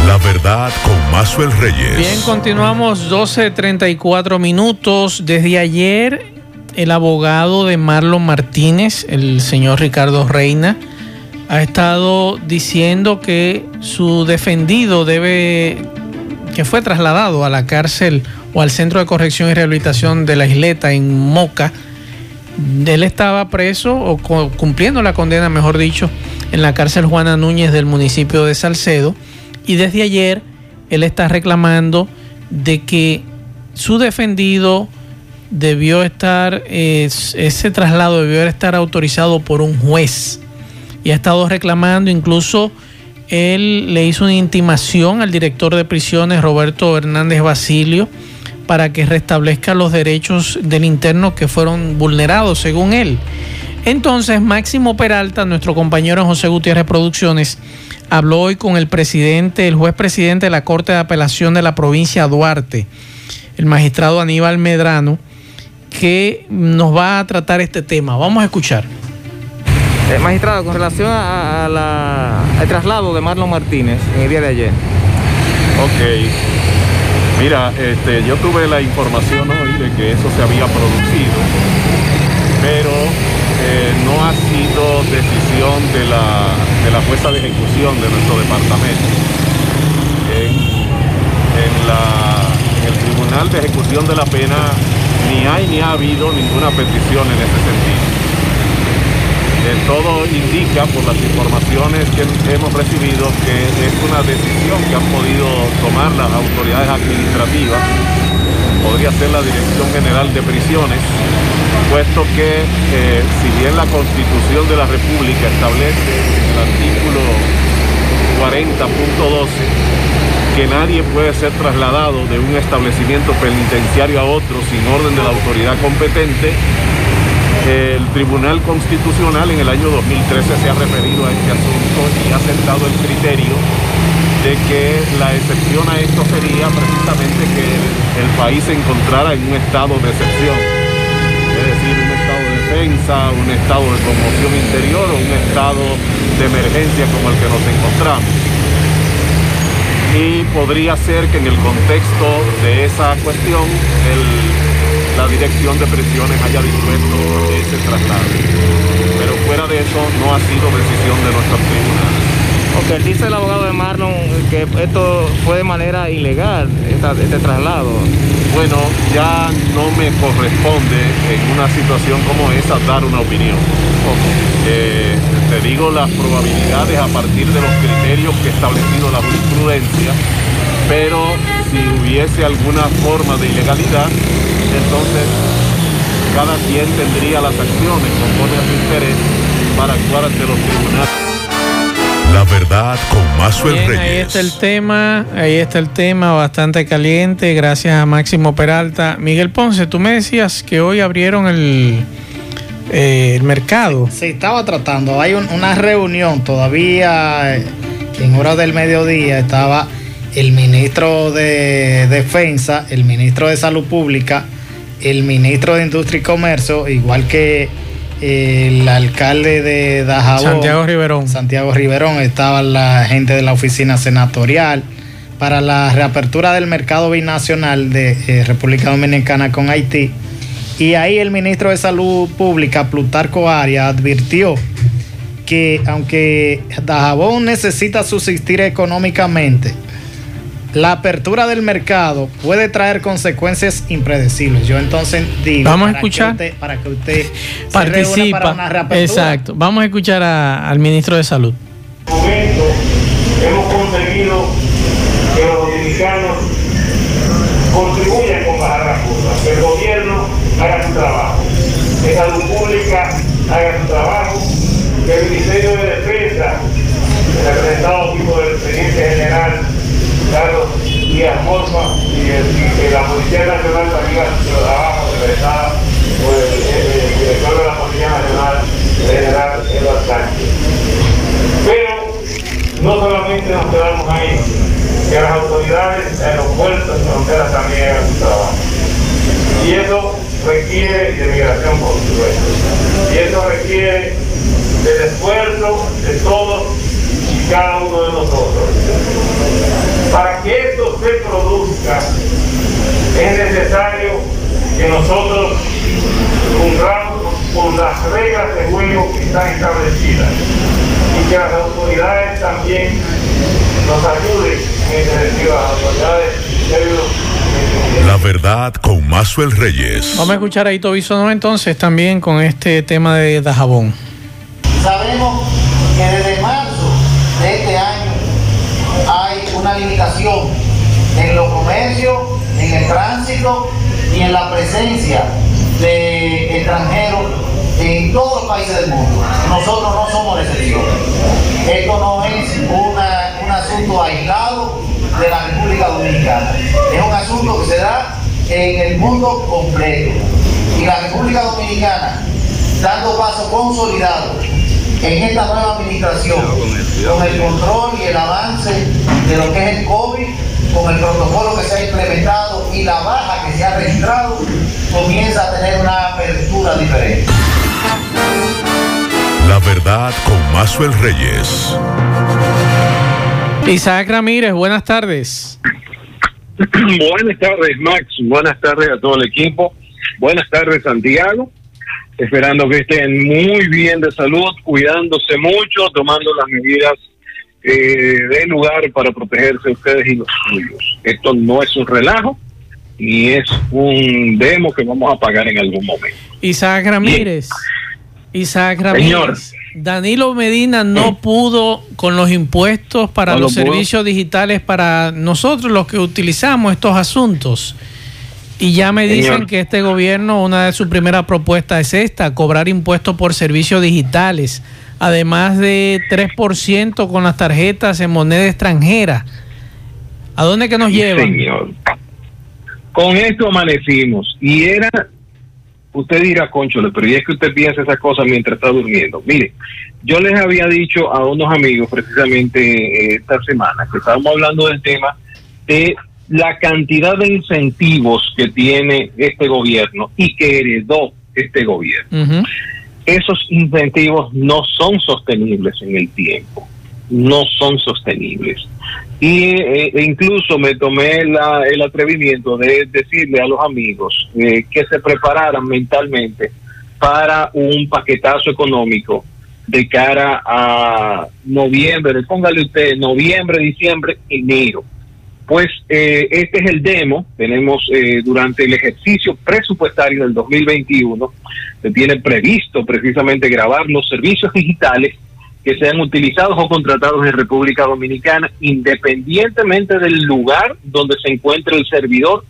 [SPEAKER 4] La verdad con Mazuel Reyes.
[SPEAKER 1] Bien, continuamos 12.34 minutos. Desde ayer, el abogado de Marlon Martínez, el señor Ricardo Reina, ha estado diciendo que su defendido debe, que fue trasladado a la cárcel o al Centro de Corrección y Rehabilitación de la Isleta en Moca. Él estaba preso o cumpliendo la condena, mejor dicho, en la cárcel Juana Núñez del municipio de Salcedo y desde ayer él está reclamando de que su defendido debió estar, ese traslado debió estar autorizado por un juez y ha estado reclamando, incluso él le hizo una intimación al director de prisiones, Roberto Hernández Basilio, para que restablezca los derechos del interno que fueron vulnerados, según él. Entonces, Máximo Peralta, nuestro compañero José Gutiérrez Producciones, habló hoy con el presidente, el juez presidente de la Corte de Apelación de la provincia Duarte, el magistrado Aníbal Medrano, que nos va a tratar este tema. Vamos a escuchar.
[SPEAKER 11] Eh, magistrado, con relación al traslado de Marlon Martínez en el día de ayer.
[SPEAKER 12] Ok. Mira, este, yo tuve la información hoy de que eso se había producido, pero eh, no ha sido decisión de la, de la de ejecución de nuestro departamento. En, el Tribunal de Ejecución de la Pena ni hay ni ha habido ninguna petición en ese sentido. Eh, todo indica por las informaciones que hemos recibido que es una decisión que han podido tomar las autoridades administrativas, podría ser la Dirección General de Prisiones, puesto que eh, si bien la Constitución de la República establece en el artículo 40.12 que nadie puede ser trasladado de un establecimiento penitenciario a otro sin orden de la autoridad competente, el Tribunal Constitucional en el año 2013 se ha referido a este asunto y ha aceptado el criterio de que la excepción a esto sería precisamente que el país se encontrara en un estado de excepción, es decir, un estado de defensa, un estado de conmoción interior o un estado de emergencia como el que nos encontramos. Y podría ser que en el contexto de esa cuestión la dirección de prisiones haya dispuesto ese traslado. Pero fuera de eso no ha sido decisión de nuestros tribunales.
[SPEAKER 11] Ok, dice el abogado de Marlon que esto fue de manera ilegal, este traslado.
[SPEAKER 12] Bueno, ya no me corresponde en una situación como esa dar una opinión. Eh, te digo las probabilidades a partir de los criterios que ha establecido la jurisprudencia, pero si hubiese alguna forma de ilegalidad, entonces cada quien tendría las acciones conforme a su interés para actuar ante los tribunales.
[SPEAKER 4] La verdad con Mazuel Reyes.
[SPEAKER 1] Ahí está el tema, ahí está el tema bastante caliente, gracias a Máximo Peralta. Miguel Ponce, tú me decías que hoy abrieron el, eh, el mercado.
[SPEAKER 3] Se, estaba tratando, hay una reunión todavía, eh, en hora del mediodía estaba el ministro de Defensa, el ministro de Salud Pública, el ministro de Industria y Comercio, igual que el alcalde de Dajabón,
[SPEAKER 1] Santiago Riverón.
[SPEAKER 3] Santiago Riverón, estaba la gente de la oficina senatorial para la reapertura del mercado binacional de eh, República Dominicana con Haití. Y ahí el ministro de Salud Pública, Plutarco Arias, advirtió que aunque Dajabón necesita subsistir económicamente, la apertura del mercado puede traer consecuencias impredecibles. Yo entonces digo,
[SPEAKER 1] vamos a escuchar
[SPEAKER 3] para que usted
[SPEAKER 1] participa. Para una Exacto. Vamos a escuchar al ministro de Salud.
[SPEAKER 13] momento hemos conseguido que los dominicanos contribuyan con bajar la curva, que el gobierno haga su trabajo, que salud pública haga su trabajo, que el Ministerio de Defensa, el representado tipo del presidente general, Carlos Díaz Morfa y, el, la Policía Nacional también su trabajo representado por el, director de la Policía Nacional, el general Eduardo Sánchez. Pero no solamente nos quedamos ahí, que las autoridades, aeropuertos y fronteras también hagan su trabajo. Y eso requiere de migración por supuesto. Y eso requiere del esfuerzo de todos y cada uno de nosotros. Para que esto se produzca, es necesario que nosotros cumplamos con las reglas de juego que están establecidas y que las autoridades también nos ayuden en ese sentido, las autoridades
[SPEAKER 4] la verdad con Mazuel Reyes.
[SPEAKER 1] Vamos a escuchar a Ito Bisono entonces también con este tema de Dajabón.
[SPEAKER 14] Sabemos que desde marzo de este año hay una limitación en los comercios, en el tránsito y en la presencia de extranjeros en todos los países del mundo. Nosotros no somos excepción. Esto no es un asunto aislado de la República Dominicana. Es un asunto que se da en el mundo completo. Y la República Dominicana, dando paso consolidado en esta nueva administración, con el control y el avance de lo que es el COVID, con el protocolo que se ha implementado y la baja que se ha registrado, comienza a tener una apertura diferente.
[SPEAKER 4] La verdad con Mazuel Reyes.
[SPEAKER 1] Isaac Ramírez, buenas tardes.
[SPEAKER 15] buenas tardes, Max. Buenas tardes a todo el equipo. Buenas tardes, Santiago. Esperando que estén muy bien de salud, cuidándose mucho, tomando las medidas eh, de lugar para protegerse ustedes y los suyos. Esto no es un relajo y es un demo que vamos a pagar en algún momento.
[SPEAKER 1] Isaac Ramírez. Isaac Ramírez. Danilo Medina no pudo con los impuestos para los servicios digitales para nosotros los que utilizamos estos asuntos. Y ya me dicen que este gobierno, una de sus primeras propuestas es esta, cobrar impuestos por servicios digitales, además de 3% con las tarjetas en moneda extranjera. ¿A dónde que nos llevan? Señor.
[SPEAKER 15] Con esto amanecimos. Y era usted dirá, conchole, pero y es que usted piensa esas cosas mientras está durmiendo. Mire, yo les había dicho a unos amigos precisamente eh, esta semana que estábamos hablando del tema de la cantidad de incentivos que tiene este gobierno y que heredó este gobierno. Esos incentivos no son sostenibles en el tiempo, no son sostenibles y eh, e incluso me tomé el atrevimiento de decirle a los amigos eh, que se prepararan mentalmente para un paquetazo económico de cara a noviembre, póngale usted noviembre, diciembre, enero. Pues eh, este es el demo, tenemos durante el ejercicio presupuestario del 2021, se tiene previsto precisamente grabar los servicios digitales que sean utilizados o contratados en República Dominicana, independientemente del lugar donde se encuentre el servidor,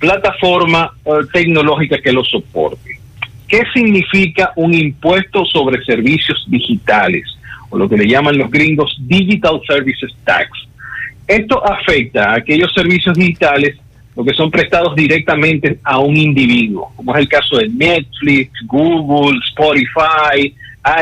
[SPEAKER 15] plataforma eh, tecnológica que lo soporte. ¿Qué significa un impuesto sobre servicios digitales? O lo que le llaman los gringos Digital Services Tax. Esto afecta a aquellos servicios digitales lo que son prestados directamente a un individuo, como es el caso de Netflix, Google, Spotify,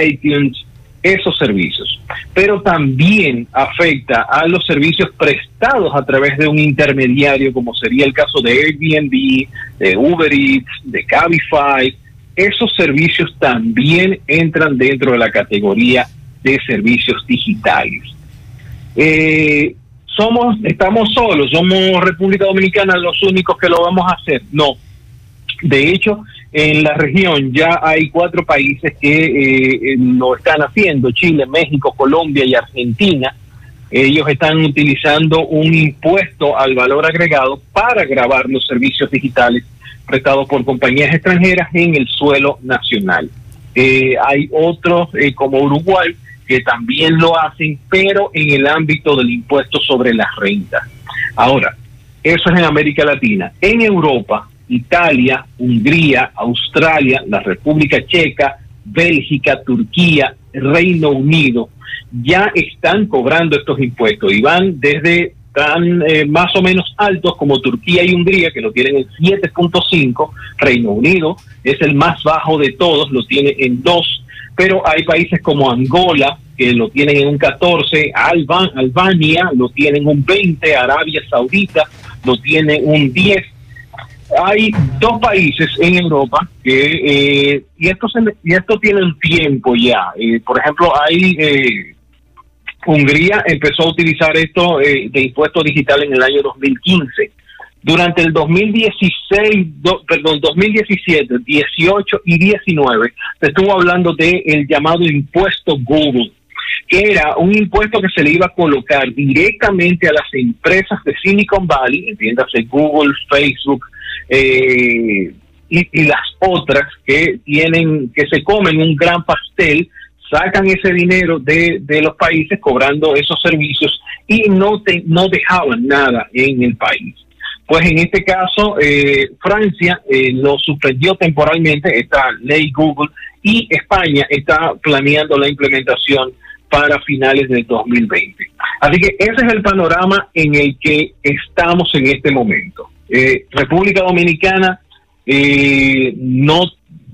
[SPEAKER 15] iTunes, esos servicios, pero también afecta a los servicios prestados a través de un intermediario, como sería el caso de Airbnb, de Uber Eats, de Cabify. Esos servicios también entran dentro de la categoría de servicios digitales. Eh, somos, estamos solos, somos República Dominicana los únicos que lo vamos a hacer. No. De hecho, en la región ya hay cuatro países que eh, eh, lo están haciendo, Chile, México, Colombia y Argentina. Ellos están utilizando un impuesto al valor agregado para grabar los servicios digitales prestados por compañías extranjeras en el suelo nacional. Eh, hay otros como Uruguay que también lo hacen, pero en el ámbito del impuesto sobre las rentas. Ahora, eso es en América Latina. En Europa, Italia, Hungría, Australia, la República Checa, Bélgica, Turquía, Reino Unido, ya están cobrando estos impuestos y van desde tan eh, más o menos altos como Turquía y Hungría, que lo tienen en 7.5, Reino Unido es el más bajo de todos, lo tiene en 2, pero hay países como Angola, que lo tienen en un 14, Albania lo tienen en un 20, Arabia Saudita lo tiene un 10, hay dos países en Europa que, eh, y, esto se, y esto tiene un tiempo ya, eh, por ejemplo, hay, eh, Hungría empezó a utilizar esto de impuesto digital en el año 2015. Durante el 2016, perdón, 2017, 18 y 19, se estuvo hablando de el llamado impuesto Google, que era un impuesto que se le iba a colocar directamente a las empresas de Silicon Valley, entiéndase Google, Facebook, eh, y, las otras que tienen, que se comen un gran pastel, sacan ese dinero de, de los países cobrando esos servicios y no, te, no dejaban nada en el país. Pues en este caso, eh, Francia eh, lo suspendió temporalmente, esta ley Google, y España está planeando la implementación para finales del 2020. Así que ese es el panorama en el que estamos en este momento. Eh, República Dominicana no,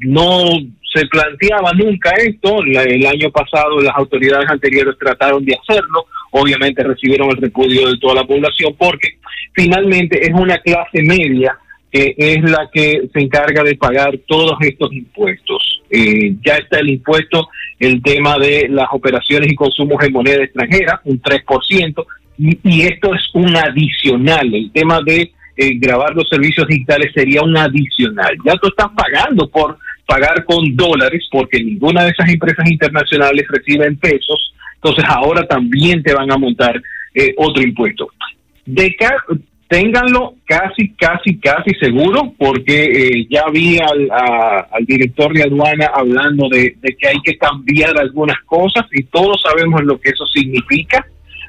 [SPEAKER 15] no se planteaba nunca esto. el año pasado las autoridades anteriores trataron de hacerlo. Obviamente recibieron el repudio de toda la población porque finalmente es una clase media que es la que se encarga de pagar todos estos impuestos. Eh, ya está el impuesto, el tema de las operaciones y consumos en moneda extranjera, un 3%, y, y esto es un adicional. El tema de eh, grabar los servicios digitales sería un adicional. Ya tú estás pagando por pagar con dólares porque ninguna de esas empresas internacionales reciben pesos, entonces ahora también te van a montar eh, otro impuesto. De ténganlo casi, casi, casi seguro, porque eh, ya vi al, director de aduana hablando de, que hay que cambiar algunas cosas y todos sabemos lo que eso significa,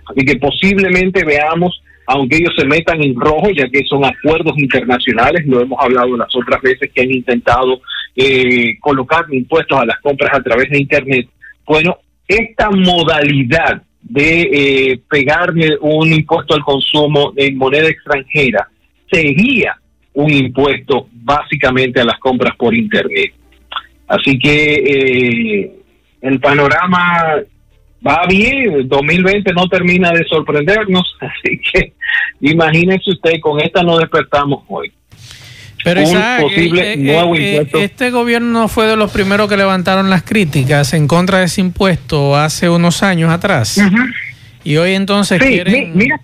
[SPEAKER 15] así que posiblemente veamos aunque ellos se metan en rojo, ya que son acuerdos internacionales, lo hemos hablado las otras veces que han intentado eh, colocar impuestos a las compras a través de Internet. Bueno, esta modalidad de eh, pegarle un impuesto al consumo en moneda extranjera sería un impuesto básicamente a las compras por Internet. Así que eh, el panorama va bien, 2020 no termina de sorprendernos, así que imagínense usted, con esta nos despertamos hoy.
[SPEAKER 1] Pero un posible eh, eh, nuevo eh, impuesto. este gobierno fue de los primeros que levantaron las críticas en contra de ese impuesto hace unos años atrás. Y hoy entonces quieren...
[SPEAKER 15] mira,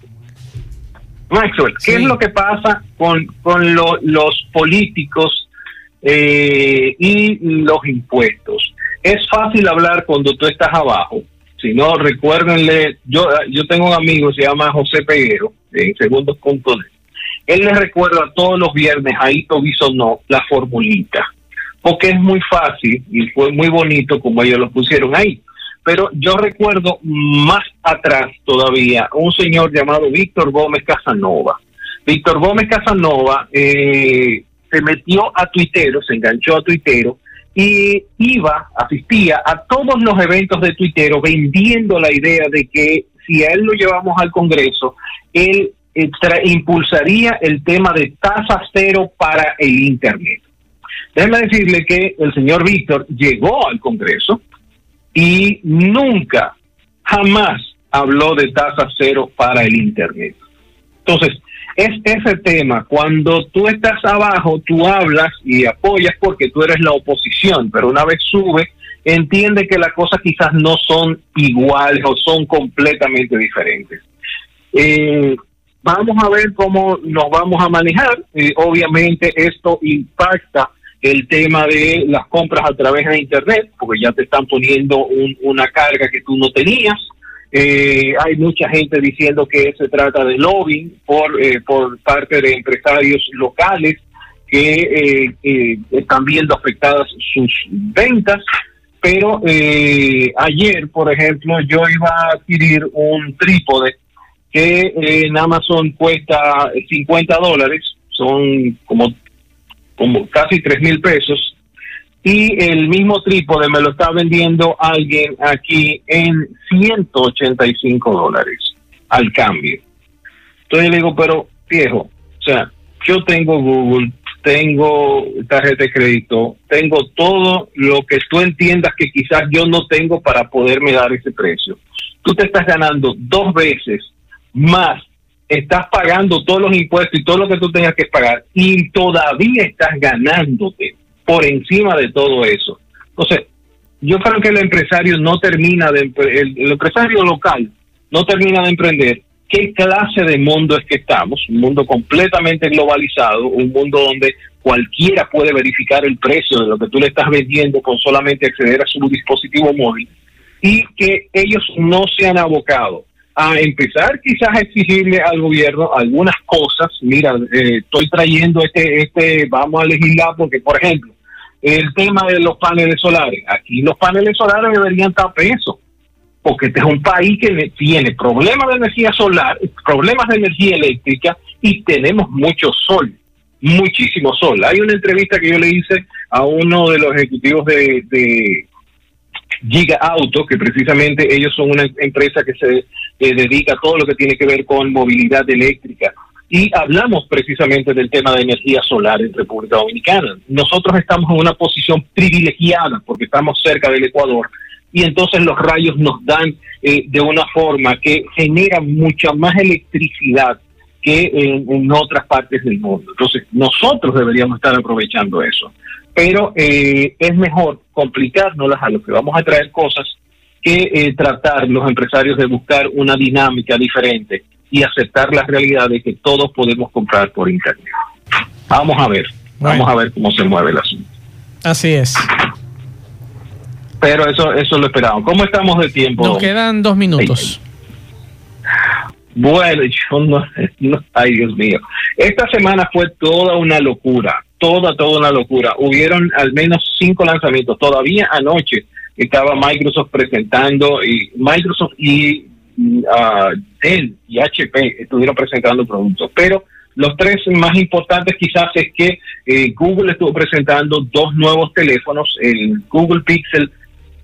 [SPEAKER 15] Maxwell, ¿qué es lo que pasa con, con los políticos y los impuestos? Es fácil hablar cuando tú estás abajo si no, recuérdenle, yo, yo tengo un amigo, se llama José Peguero, en segundos puntos. Él le recuerda todos los viernes a Ito no la formulita, porque es muy fácil y fue muy bonito como ellos lo pusieron ahí. Pero yo recuerdo más atrás todavía un señor llamado Víctor Gómez Casanova. Víctor Gómez Casanova eh, se metió a Tuitero, se enganchó a Tuitero y iba, asistía a todos los eventos de Twitter vendiendo la idea de que si a él lo llevamos al Congreso, él impulsaría el tema de tasa cero para el Internet. Déjeme decirle que el señor Víctor llegó al Congreso y nunca, jamás habló de tasa cero para el Internet. Entonces, es ese tema. Cuando tú estás abajo, tú hablas y apoyas porque tú eres la oposición, pero una vez sube, entiende que las cosas quizás no son iguales o son completamente diferentes. Eh, vamos a ver cómo nos vamos a manejar. Eh, obviamente esto impacta el tema de las compras a través de Internet, porque ya te están poniendo una carga que tú no tenías. Eh, hay mucha gente diciendo que se trata de lobbying por, eh, por parte de empresarios locales que eh, están viendo afectadas sus ventas. Pero ayer, por ejemplo, yo iba a adquirir un trípode que en Amazon cuesta 50 dólares, son como, como casi 3 mil pesos y el mismo trípode me lo está vendiendo alguien aquí en 185 dólares al cambio. Entonces le digo, pero viejo, o sea, yo tengo Google, tengo tarjeta de crédito, tengo todo lo que tú entiendas que quizás yo no tengo para poderme dar ese precio. Tú te estás ganando dos veces más, estás pagando todos los impuestos y todo lo que tú tengas que pagar y todavía estás ganándote por encima de todo eso. Entonces, yo creo que el empresario no termina de, el, empresario local no termina de emprender qué clase de mundo es que estamos, un mundo completamente globalizado, un mundo donde cualquiera puede verificar el precio de lo que tú le estás vendiendo con solamente acceder a su dispositivo móvil y que ellos no se han abocado a empezar quizás a exigirle al gobierno algunas cosas. Mira, eh, estoy trayendo este, este, vamos a legislar porque, por ejemplo, el tema de los paneles solares. Aquí los paneles solares deberían estar presos, porque este es un país que tiene problemas de energía solar, problemas de energía eléctrica y tenemos mucho sol, muchísimo sol. Hay una entrevista que yo le hice a uno de los ejecutivos de, de Giga Auto, que precisamente ellos son una empresa que se dedica a todo lo que tiene que ver con movilidad eléctrica. Y hablamos precisamente del tema de energía solar en República Dominicana. Nosotros estamos en una posición privilegiada porque estamos cerca del Ecuador y entonces los rayos nos dan eh, de una forma que genera mucha más electricidad que en, otras partes del mundo. Entonces nosotros deberíamos estar aprovechando eso. Pero eh, es mejor complicárnoslas a lo que vamos a traer cosas que eh, tratar los empresarios de buscar una dinámica diferente y aceptar la realidad de que todos podemos comprar por internet. Vamos a ver, vamos a ver cómo se mueve el asunto.
[SPEAKER 1] Así es.
[SPEAKER 15] Pero eso eso lo esperamos. ¿Cómo estamos de tiempo?
[SPEAKER 1] Nos quedan dos minutos.
[SPEAKER 15] Bueno, yo no, no, ay Dios mío. Esta semana fue toda una locura, toda, toda una locura. Hubieron al menos cinco lanzamientos. Todavía anoche estaba Microsoft presentando y Microsoft y uh, Dell y HP estuvieron presentando productos, pero los tres más importantes quizás es que eh, Google estuvo presentando dos nuevos teléfonos, el Google Pixel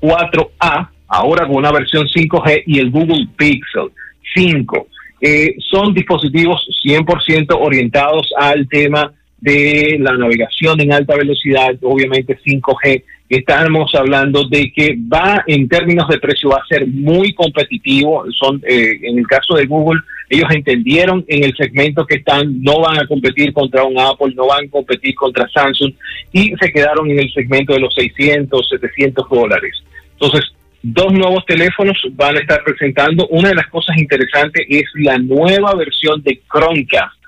[SPEAKER 15] 4A, ahora con una versión 5G, y el Google Pixel 5. Eh, son dispositivos 100% orientados al tema de la navegación en alta velocidad, obviamente 5G, estamos hablando de que va en términos de precio va a ser muy competitivo. Son eh, en el caso de Google, ellos entendieron en el segmento que están, no van a competir contra un Apple, no van a competir contra Samsung y se quedaron en el segmento de los 600, 700 dólares. Entonces, dos nuevos teléfonos van a estar presentando. Una de las cosas interesantes es la nueva versión de Chromecast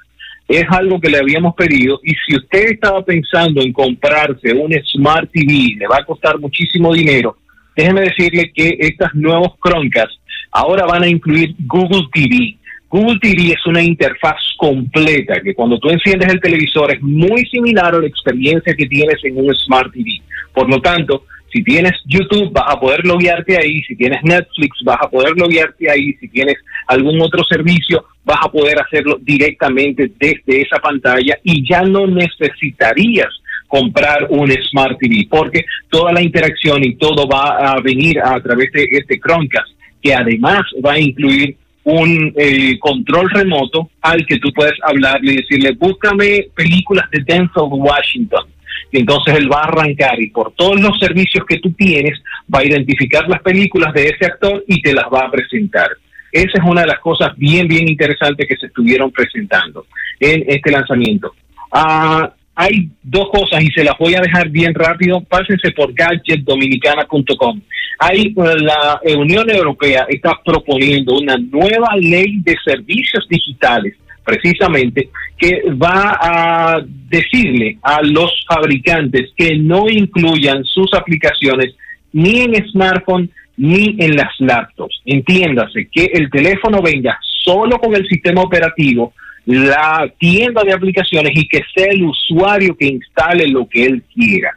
[SPEAKER 15] es algo que le habíamos pedido y si usted estaba pensando en comprarse un Smart TV, le va a costar muchísimo dinero, déjeme decirle que estas nuevos Chromecast ahora van a incluir Google TV. Google TV es una interfaz completa que cuando tú enciendes el televisor es muy similar a la experiencia que tienes en un Smart TV. Por lo tanto, si tienes YouTube, vas a poder loguearte ahí. Si tienes Netflix, vas a poder loguearte ahí. Si tienes algún otro servicio, vas a poder hacerlo directamente desde esa pantalla y ya no necesitarías comprar un Smart TV porque toda la interacción y todo va a venir a través de este Chromecast que además va a incluir un eh, control remoto al que tú puedes hablarle y decirle búscame películas de Denzel Washington y entonces él va a arrancar y por todos los servicios que tú tienes va a identificar las películas de ese actor y te las va a presentar. Esa es una de las cosas bien, bien interesantes que se estuvieron presentando en este lanzamiento. Ah, hay dos cosas y se las voy a dejar bien rápido. Pásense por gadgetdominicana.com. Hay eh, la Unión Europea está proponiendo una nueva ley de servicios digitales precisamente, que va a decirle a los fabricantes que no incluyan sus aplicaciones ni en smartphone ni en las laptops. Entiéndase que el teléfono venga solo con el sistema operativo, la tienda de aplicaciones y que sea el usuario que instale lo que él quiera.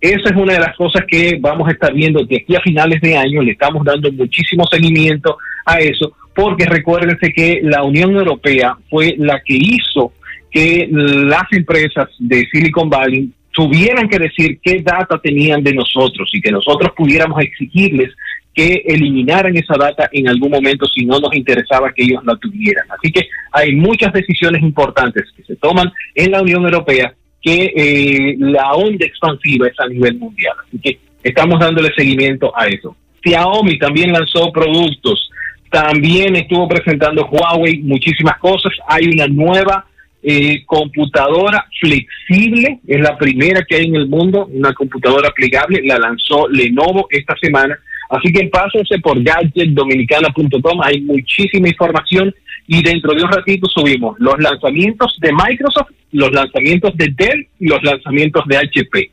[SPEAKER 15] Esa es una de las cosas que vamos a estar viendo de aquí a finales de año. Le estamos dando muchísimo seguimiento a eso porque recuérdense que la Unión Europea fue la que hizo que las empresas de Silicon Valley tuvieran que decir qué data tenían de nosotros y que nosotros pudiéramos exigirles que eliminaran esa data en algún momento si no nos interesaba que ellos la tuvieran. Así que hay muchas decisiones importantes que se toman en la Unión Europea que eh, la onda expansiva es a nivel mundial. Así que estamos dándole seguimiento a eso. Xiaomi también lanzó productos también estuvo presentando Huawei muchísimas cosas. Hay una nueva eh, computadora flexible, es la primera que hay en el mundo, una computadora plegable, la lanzó Lenovo esta semana. Así que pásense por gadgetdominicana.com, hay muchísima información y dentro de un ratito subimos los lanzamientos de Microsoft, los lanzamientos de Dell y los lanzamientos de HP.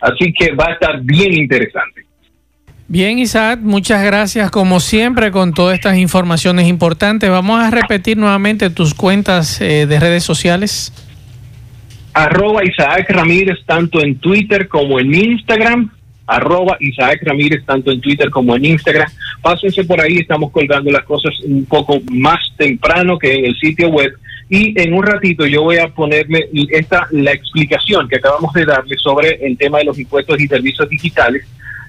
[SPEAKER 15] Así que va a estar bien interesante.
[SPEAKER 1] Bien, Isaac, muchas gracias como siempre con todas estas informaciones importantes. Vamos a repetir nuevamente tus cuentas eh, de redes sociales.
[SPEAKER 15] Arroba Isaac Ramírez tanto en Twitter como en Instagram. Arroba Isaac Ramírez tanto en Twitter como en Instagram. Pásense por ahí, estamos colgando las cosas un poco más temprano que en el sitio web Y en un ratito yo voy a ponerme esta la explicación que acabamos de darle sobre el tema de los impuestos y servicios digitales.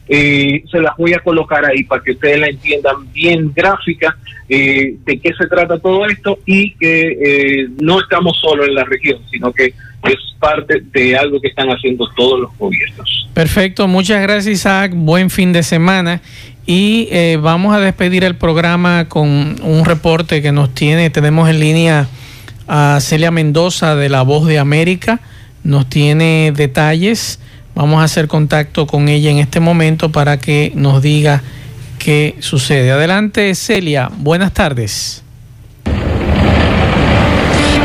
[SPEAKER 15] Eh, se las voy a colocar ahí para que ustedes la entiendan bien gráfica eh, de qué se trata todo esto y que eh, no estamos solo en la región, sino que es parte de algo que están haciendo todos los gobiernos.
[SPEAKER 1] Perfecto, muchas gracias Isaac, buen fin de semana. Y eh, vamos a despedir el programa con un reporte que nos tiene, tenemos en línea a Celia Mendoza de La Voz de América, nos tiene detalles, vamos a hacer contacto con ella en este momento para que nos diga qué sucede. Adelante Celia, buenas tardes.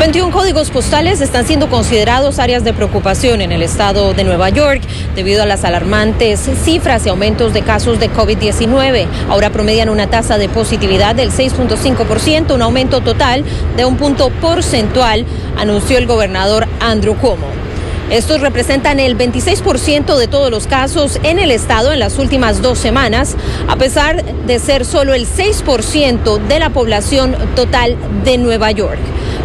[SPEAKER 16] 21 códigos postales están siendo considerados áreas de preocupación en el estado de Nueva York debido a las alarmantes cifras y aumentos de casos de COVID-19. Ahora promedian una tasa de positividad del 6.5%, un aumento total de un punto porcentual, anunció el gobernador Andrew Cuomo. Estos representan el 26% de todos los casos en el estado en las últimas dos semanas, a pesar de ser solo el 6% de la población total de Nueva York.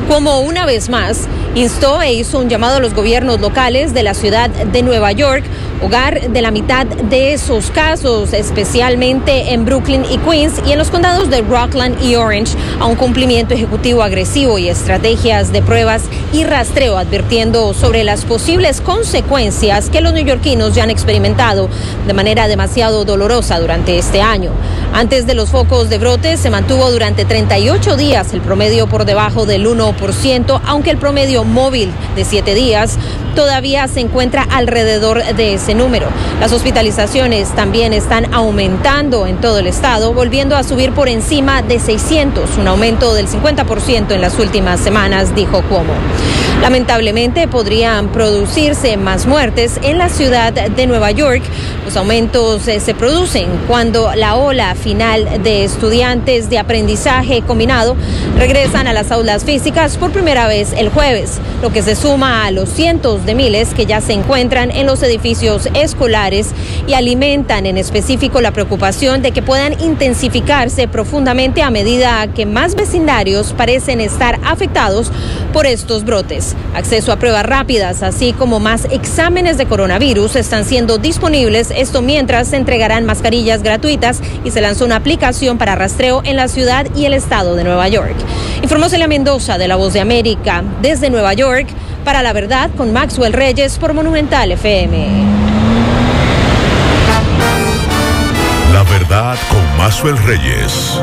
[SPEAKER 16] Como una vez más instó e hizo un llamado a los gobiernos locales de la ciudad de Nueva York, hogar de la mitad de esos casos, especialmente en Brooklyn y Queens y en los condados de Rockland y Orange, a un cumplimiento ejecutivo agresivo y estrategias de pruebas y rastreo, advirtiendo sobre las posibles consecuencias que los neoyorquinos ya han experimentado de manera demasiado dolorosa durante este año. Antes de los focos de brote se mantuvo durante 38 días el promedio por debajo del 1%, aunque el promedio móvil de 7 días todavía se encuentra alrededor de ese número. Las hospitalizaciones también están aumentando en todo el estado, volviendo a subir por encima de 600, un aumento del 50% en las últimas semanas, dijo Cuomo. Lamentablemente podrían producirse más muertes en la ciudad de Nueva York. Los aumentos eh, se producen cuando la ola final de estudiantes de aprendizaje combinado regresan a las aulas físicas por primera vez el jueves, lo que se suma a los cientos de miles que ya se encuentran en los edificios escolares y alimentan en específico la preocupación de que puedan intensificarse profundamente a medida que más vecindarios parecen estar afectados por estos brotes. Acceso a pruebas rápidas, así como más exámenes de coronavirus están siendo disponibles, esto mientras se entregarán mascarillas gratuitas y se lanzó una aplicación para rastreo en la ciudad y el estado de Nueva York. Informó Celia Mendoza de La Voz de América desde Nueva York para La Verdad con Maxwell Reyes por Monumental FM.
[SPEAKER 4] La Verdad con Maxwell Reyes.